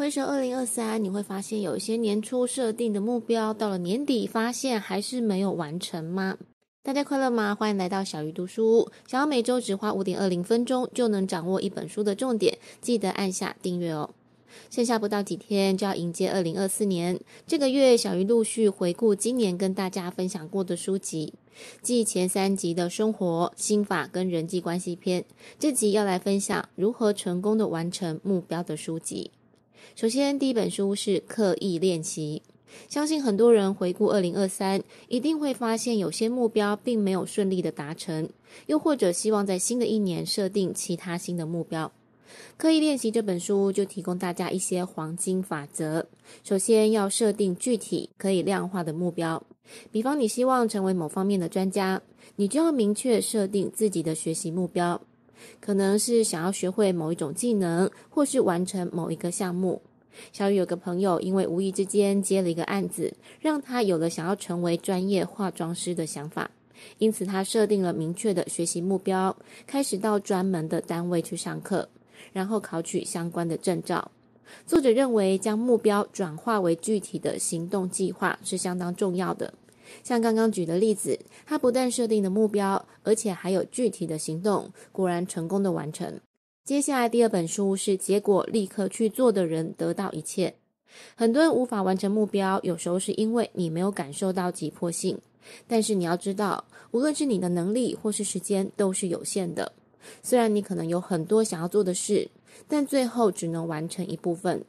回首二零二三，你会发现有一些年初设定的目标，到了年底发现还是没有完成吗？大家快乐吗？欢迎来到小鱼读书。想要每周只花五点二零分钟就能掌握一本书的重点，记得按下订阅哦。剩下不到几天就要迎接二零二四年，这个月小鱼陆续回顾今年跟大家分享过的书籍，继前三集的生活、心法跟人际关系篇，这集要来分享如何成功的完成目标的书籍。首先，第一本书是《刻意练习》。相信很多人回顾二零二三，一定会发现有些目标并没有顺利的达成，又或者希望在新的一年设定其他新的目标。刻意练习这本书就提供大家一些黄金法则。首先要设定具体可以量化的目标，比方你希望成为某方面的专家，你就要明确设定自己的学习目标，可能是想要学会某一种技能，或是完成某一个项目。小雨有个朋友，因为无意之间接了一个案子，让他有了想要成为专业化妆师的想法。因此，他设定了明确的学习目标，开始到专门的单位去上课，然后考取相关的证照。作者认为，将目标转化为具体的行动计划是相当重要的。像刚刚举的例子，他不但设定了目标，而且还有具体的行动，果然成功的完成。接下来第二本书是结果立刻去做的人得到一切。很多人无法完成目标，有时候是因为你没有感受到急迫性。但是你要知道，无论是你的能力或是时间都是有限的。虽然你可能有很多想要做的事，但最后只能完成一部分。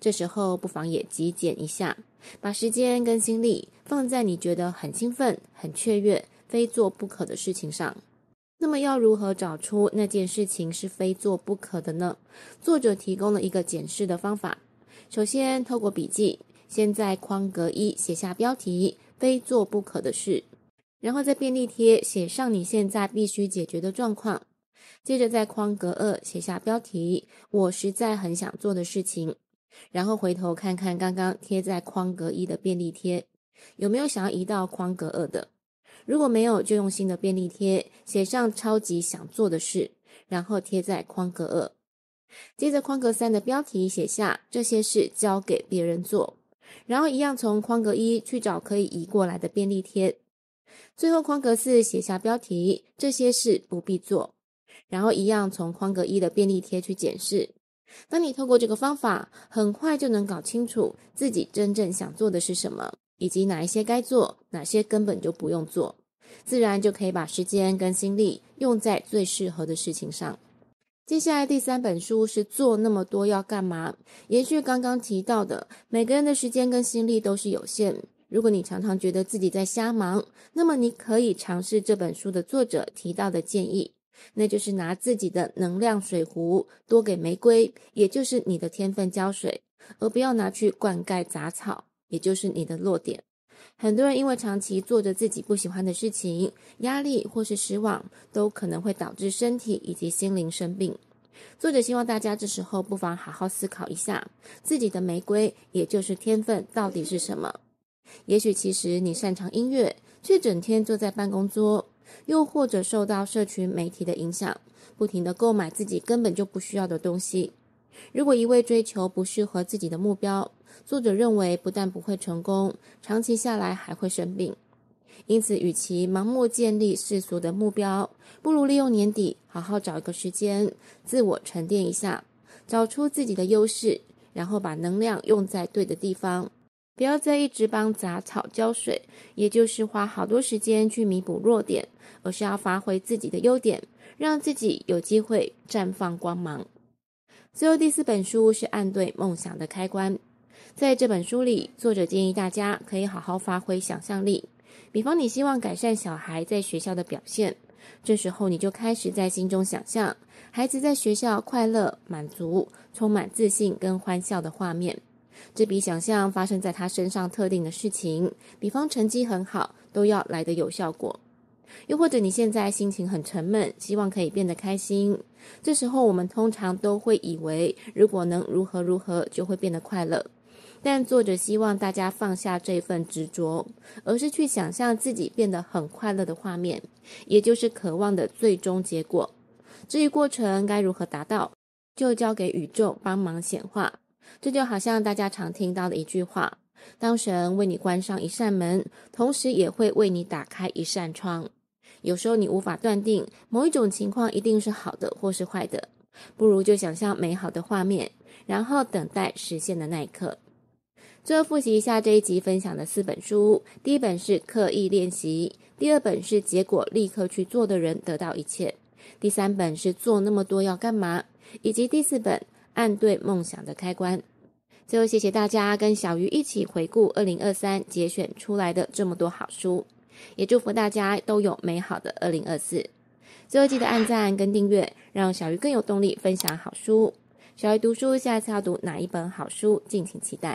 这时候不妨也极简一下，把时间跟精力放在你觉得很兴奋、很雀跃、非做不可的事情上。那么要如何找出那件事情是非做不可的呢？作者提供了一个检视的方法。首先，透过笔记，先在框格一写下标题“非做不可的事”，然后在便利贴写上你现在必须解决的状况。接着在框格二写下标题“我实在很想做的事情”，然后回头看看刚刚贴在框格一的便利贴，有没有想要移到框格二的。如果没有，就用新的便利贴写上超级想做的事，然后贴在框格二。接着框格三的标题写下这些事交给别人做，然后一样从框格一去找可以移过来的便利贴。最后框格四写下标题这些事不必做，然后一样从框格一的便利贴去检视。当你透过这个方法，很快就能搞清楚自己真正想做的是什么。以及哪一些该做，哪些根本就不用做，自然就可以把时间跟心力用在最适合的事情上。接下来第三本书是做那么多要干嘛？延续刚刚提到的，每个人的时间跟心力都是有限。如果你常常觉得自己在瞎忙，那么你可以尝试这本书的作者提到的建议，那就是拿自己的能量水壶多给玫瑰，也就是你的天分浇水，而不要拿去灌溉杂草。也就是你的弱点。很多人因为长期做着自己不喜欢的事情，压力或是失望，都可能会导致身体以及心灵生病。作者希望大家这时候不妨好好思考一下，自己的玫瑰，也就是天分到底是什么？也许其实你擅长音乐，却整天坐在办公桌，又或者受到社群媒体的影响，不停地购买自己根本就不需要的东西。如果一味追求不适合自己的目标，作者认为不但不会成功，长期下来还会生病。因此，与其盲目建立世俗的目标，不如利用年底好好找一个时间，自我沉淀一下，找出自己的优势，然后把能量用在对的地方。不要再一直帮杂草浇水，也就是花好多时间去弥补弱点，而是要发挥自己的优点，让自己有机会绽放光芒。最后第四本书是《按对梦想的开关》。在这本书里，作者建议大家可以好好发挥想象力。比方，你希望改善小孩在学校的表现，这时候你就开始在心中想象孩子在学校快乐、满足、充满自信跟欢笑的画面。这比想象发生在他身上特定的事情，比方成绩很好，都要来得有效果。又或者你现在心情很沉闷，希望可以变得开心。这时候我们通常都会以为，如果能如何如何，就会变得快乐。但作者希望大家放下这份执着，而是去想象自己变得很快乐的画面，也就是渴望的最终结果。至于过程该如何达到，就交给宇宙帮忙显化。这就好像大家常听到的一句话：当神为你关上一扇门，同时也会为你打开一扇窗。有时候你无法断定某一种情况一定是好的或是坏的，不如就想象美好的画面，然后等待实现的那一刻。最后复习一下这一集分享的四本书：第一本是《刻意练习》，第二本是《结果立刻去做的人得到一切》，第三本是《做那么多要干嘛》，以及第四本《按对梦想的开关》。最后，谢谢大家跟小鱼一起回顾二零二三节选出来的这么多好书，也祝福大家都有美好的二零二四。最后记得按赞跟订阅，让小鱼更有动力分享好书。小鱼读书，下一次要读哪一本好书？敬请期待。